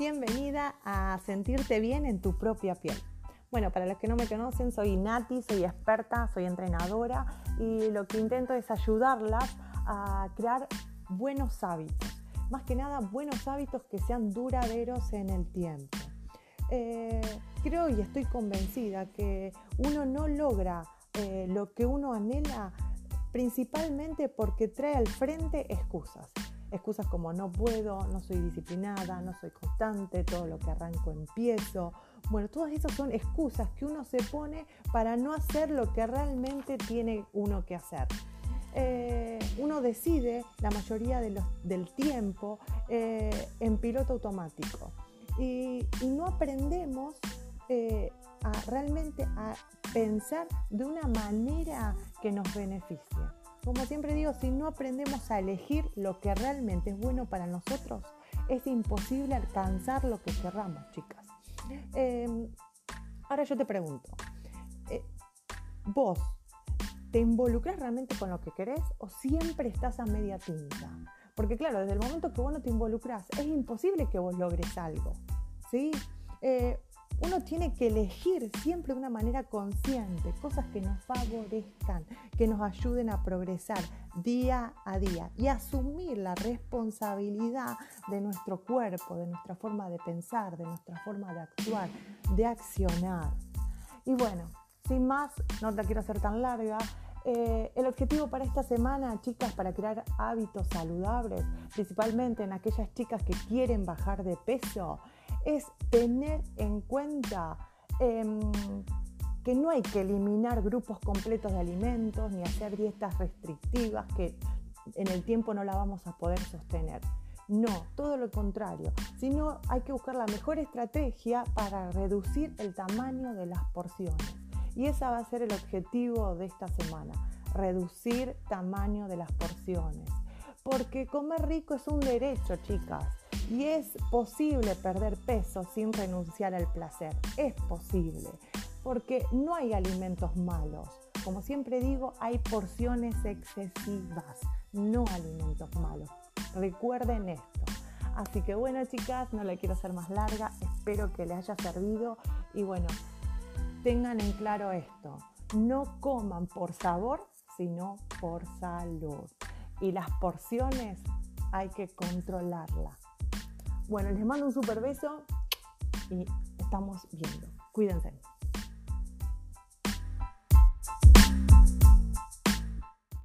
bienvenida a sentirte bien en tu propia piel. Bueno, para los que no me conocen, soy Nati, soy experta, soy entrenadora y lo que intento es ayudarlas a crear buenos hábitos. Más que nada, buenos hábitos que sean duraderos en el tiempo. Eh, creo y estoy convencida que uno no logra eh, lo que uno anhela principalmente porque trae al frente excusas. Excusas como no puedo, no soy disciplinada, no soy constante, todo lo que arranco empiezo. Bueno, todas esas son excusas que uno se pone para no hacer lo que realmente tiene uno que hacer. Eh, uno decide la mayoría del tiempo eh, en piloto automático y, no aprendemos eh, realmente a pensar de una manera que nos beneficie. Como siempre digo, si no aprendemos a elegir lo que realmente es bueno para nosotros, es imposible alcanzar lo que querramos, chicas. Em, ahora yo te pregunto, eh, ¿vos te involucras realmente con lo que querés o siempre estás a media tinta? Porque claro, desde el momento que vos no te involucras, es imposible que vos logres algo. ¿sí? Eh, uno tiene que elegir siempre de una manera consciente cosas que nos favorezcan, que nos ayuden a progresar día a día y asumir la responsabilidad de nuestro cuerpo, de nuestra forma de pensar, de nuestra forma de actuar, de accionar. Y bueno, sin más, no la quiero hacer tan larga. Eh, el objetivo para esta semana, chicas, para crear hábitos saludables, principalmente en aquellas chicas que quieren bajar de peso, es tener en cuenta em, que no hay que eliminar grupos completos de alimentos ni hacer dietas restrictivas que en el tiempo no la vamos a poder sostener. No, todo lo contrario, sino hay que buscar la mejor estrategia para reducir el tamaño de las porciones. Y ese va a ser el objetivo de esta semana, reducir tamaño de las porciones. Porque comer rico es un derecho, chicas. Y es posible perder peso sin renunciar al placer. Es posible. Porque no hay alimentos malos. Como siempre digo, hay porciones excesivas, no alimentos malos. Recuerden esto. Así que bueno, chicas, no la quiero hacer más larga. Espero que les haya servido. Y bueno, tengan en claro esto. No coman por sabor, sino por salud. Y las porciones hay que controlarlas. Bueno, les mando un super beso y estamos viendo. Cuídense.